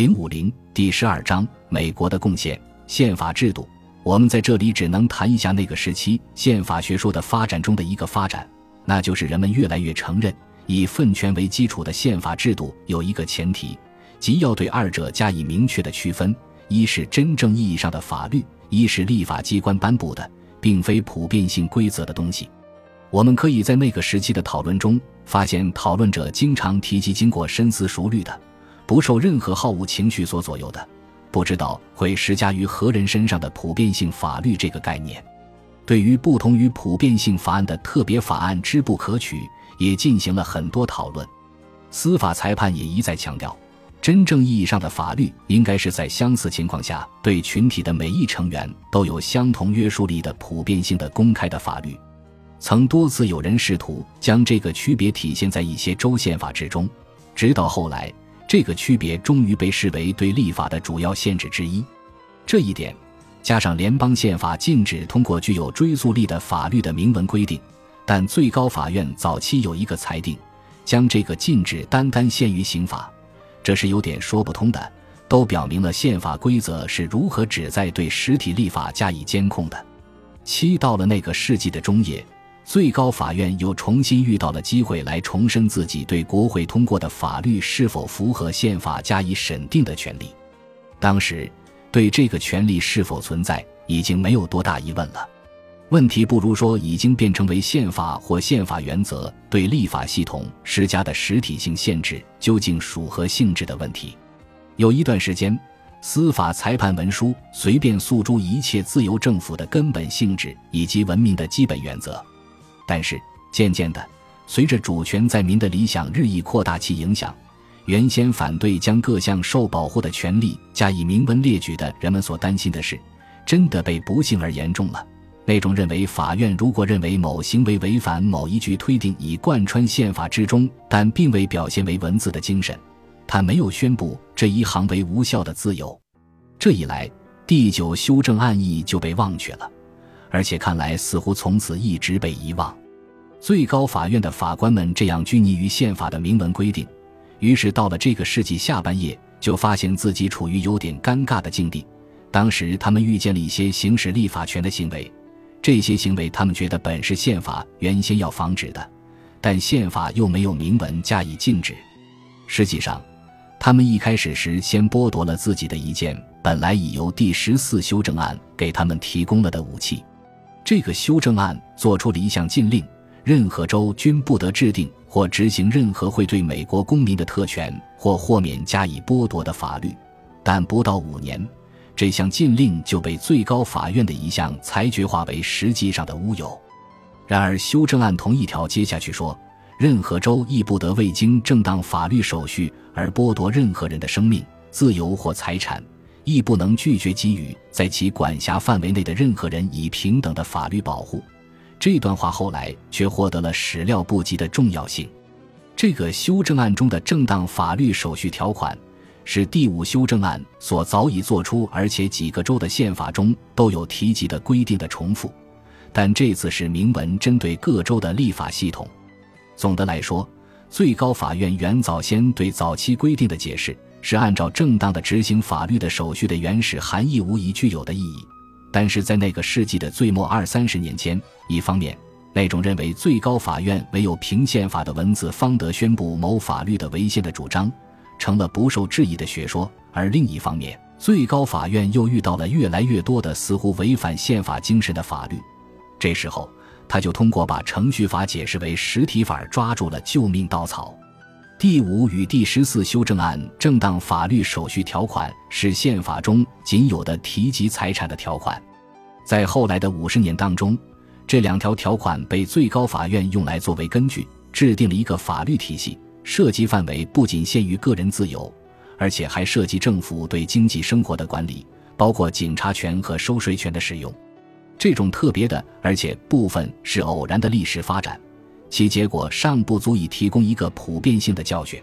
零五零第十二章美国的贡献宪法制度。我们在这里只能谈一下那个时期宪法学说的发展中的一个发展，那就是人们越来越承认以分权为基础的宪法制度有一个前提，即要对二者加以明确的区分：一是真正意义上的法律，一是立法机关颁布的，并非普遍性规则的东西。我们可以在那个时期的讨论中发现，讨论者经常提及经过深思熟虑的。不受任何好恶情绪所左右的，不知道会施加于何人身上的普遍性法律这个概念，对于不同于普遍性法案的特别法案之不可取，也进行了很多讨论。司法裁判也一再强调，真正意义上的法律应该是在相似情况下对群体的每一成员都有相同约束力的普遍性的公开的法律。曾多次有人试图将这个区别体现在一些州宪法之中，直到后来。这个区别终于被视为对立法的主要限制之一。这一点，加上联邦宪法禁止通过具有追溯力的法律的明文规定，但最高法院早期有一个裁定，将这个禁止单单限于刑法，这是有点说不通的，都表明了宪法规则是如何旨在对实体立法加以监控的。七到了那个世纪的中叶。最高法院又重新遇到了机会来重申自己对国会通过的法律是否符合宪法加以审定的权利。当时，对这个权利是否存在已经没有多大疑问了。问题不如说已经变成为宪法或宪法原则对立法系统施加的实体性限制究竟属何性质的问题。有一段时间，司法裁判文书随便诉诸一切自由政府的根本性质以及文明的基本原则。但是渐渐的，随着主权在民的理想日益扩大其影响，原先反对将各项受保护的权利加以明文列举的人们所担心的是，真的被不幸而严重了。那种认为法院如果认为某行为违反某一句推定已贯穿宪法之中，但并未表现为文字的精神，他没有宣布这一行为无效的自由。这一来，第九修正案意就被忘却了，而且看来似乎从此一直被遗忘。最高法院的法官们这样拘泥于宪法的明文规定，于是到了这个世纪下半叶，就发现自己处于有点尴尬的境地。当时他们遇见了一些行使立法权的行为，这些行为他们觉得本是宪法原先要防止的，但宪法又没有明文加以禁止。实际上，他们一开始时先剥夺了自己的一件本来已由第十四修正案给他们提供了的武器。这个修正案做出了一项禁令。任何州均不得制定或执行任何会对美国公民的特权或豁免加以剥夺的法律，但不到五年，这项禁令就被最高法院的一项裁决化为实际上的乌有。然而，修正案同一条接下去说，任何州亦不得未经正当法律手续而剥夺任何人的生命、自由或财产，亦不能拒绝给予在其管辖范围内的任何人以平等的法律保护。这段话后来却获得了始料不及的重要性。这个修正案中的正当法律手续条款，是第五修正案所早已做出，而且几个州的宪法中都有提及的规定的重复，但这次是明文针对各州的立法系统。总的来说，最高法院原早先对早期规定的解释，是按照正当的执行法律的手续的原始含义无疑具有的意义。但是在那个世纪的最末二三十年间，一方面，那种认为最高法院唯有凭宪法的文字方得宣布某法律的违宪的主张，成了不受质疑的学说；而另一方面，最高法院又遇到了越来越多的似乎违反宪法精神的法律。这时候，他就通过把程序法解释为实体法，抓住了救命稻草。第五与第十四修正案正当法律手续条款是宪法中仅有的提及财产的条款，在后来的五十年当中，这两条条款被最高法院用来作为根据，制定了一个法律体系，涉及范围不仅限于个人自由，而且还涉及政府对经济生活的管理，包括警察权和收税权的使用。这种特别的，而且部分是偶然的历史发展。其结果尚不足以提供一个普遍性的教训，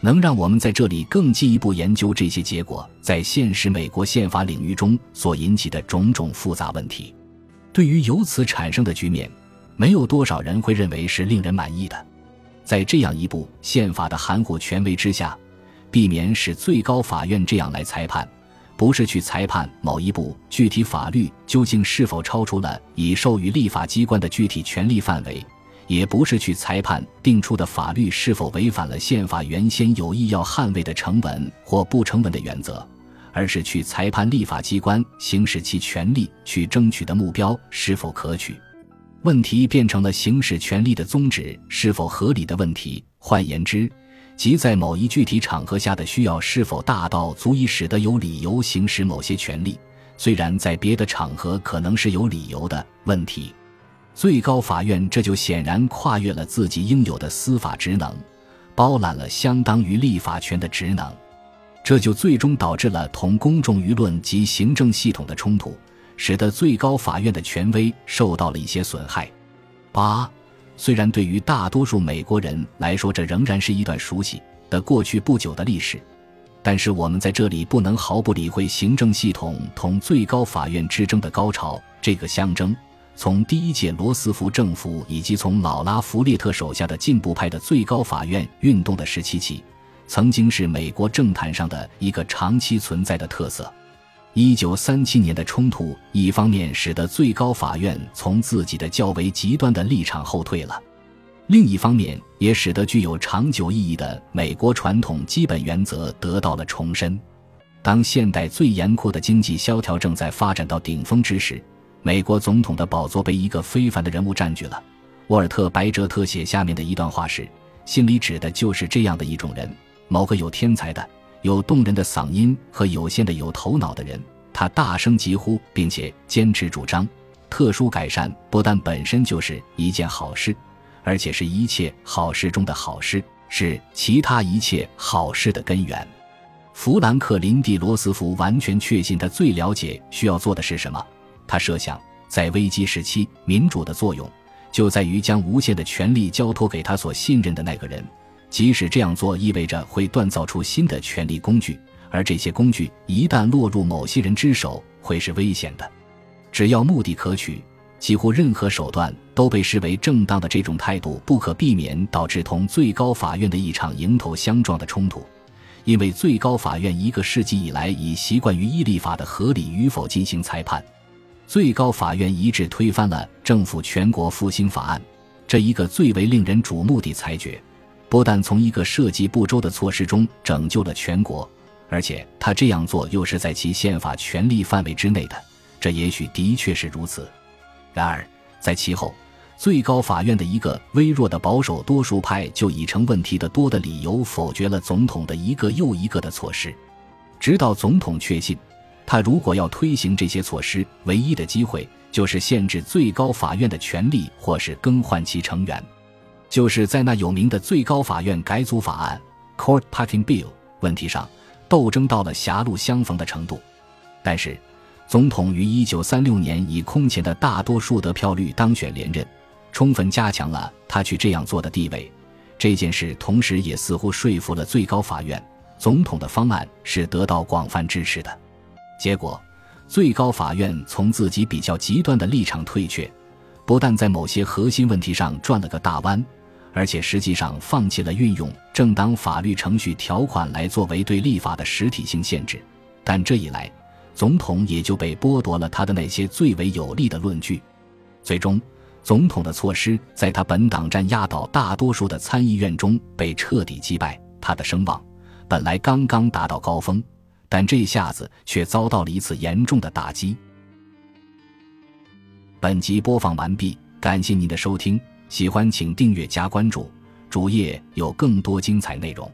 能让我们在这里更进一步研究这些结果在现实美国宪法领域中所引起的种种复杂问题。对于由此产生的局面，没有多少人会认为是令人满意的。在这样一部宪法的含糊权威之下，避免使最高法院这样来裁判，不是去裁判某一部具体法律究竟是否超出了已授予立法机关的具体权力范围，也不是去裁判定出的法律是否违反了宪法原先有意要捍卫的成文或不成文的原则，而是去裁判立法机关行使其权力去争取的目标是否可取。问题变成了行使权力的宗旨是否合理的问题。换言之，即在某一具体场合下的需要是否大到足以使得有理由行使某些权利，虽然在别的场合可能是有理由的问题。最高法院这就显然跨越了自己应有的司法职能，包揽了相当于立法权的职能，这就最终导致了同公众舆论及行政系统的冲突。使得最高法院的权威受到了一些损害。八，虽然对于大多数美国人来说，这仍然是一段熟悉的过去不久的历史，但是我们在这里不能毫不理会行政系统同最高法院之争的高潮。这个相争从第一届罗斯福政府以及从老拉弗列特手下的进步派的最高法院运动的时期起，曾经是美国政坛上的一个长期存在的特色。一九三七年的冲突，一方面使得最高法院从自己的较为极端的立场后退了，另一方面也使得具有长久意义的美国传统基本原则得到了重申。当现代最严酷的经济萧条正在发展到顶峰之时，美国总统的宝座被一个非凡的人物占据了。沃尔特·白哲特写下面的一段话时，心里指的就是这样的一种人：某个有天才的。有动人的嗓音和有限的有头脑的人，他大声疾呼，并且坚持主张：特殊改善不但本身就是一件好事，而且是一切好事中的好事，是其他一切好事的根源。弗兰克林 ·D· 罗斯福完全确信，他最了解需要做的是什么。他设想，在危机时期，民主的作用就在于将无限的权力交托给他所信任的那个人。即使这样做意味着会锻造出新的权力工具，而这些工具一旦落入某些人之手，会是危险的。只要目的可取，几乎任何手段都被视为正当的。这种态度不可避免导致同最高法院的一场迎头相撞的冲突，因为最高法院一个世纪以来已习惯于依立法的合理与否进行裁判。最高法院一致推翻了政府全国复兴法案，这一个最为令人瞩目的裁决。不但从一个设计不周的措施中拯救了全国，而且他这样做又是在其宪法权力范围之内的，这也许的确是如此。然而，在其后，最高法院的一个微弱的保守多数派就以成问题的多的理由否决了总统的一个又一个的措施，直到总统确信，他如果要推行这些措施，唯一的机会就是限制最高法院的权力，或是更换其成员。就是在那有名的最高法院改组法案 （Court Packing Bill） 问题上，斗争到了狭路相逢的程度。但是，总统于1936年以空前的大多数得票率当选连任，充分加强了他去这样做的地位。这件事同时也似乎说服了最高法院，总统的方案是得到广泛支持的。结果，最高法院从自己比较极端的立场退却，不但在某些核心问题上转了个大弯。而且实际上放弃了运用正当法律程序条款来作为对立法的实体性限制，但这一来，总统也就被剥夺了他的那些最为有力的论据。最终，总统的措施在他本党占压倒大多数的参议院中被彻底击败。他的声望本来刚刚达到高峰，但这下子却遭到了一次严重的打击。本集播放完毕，感谢您的收听。喜欢请订阅加关注，主页有更多精彩内容。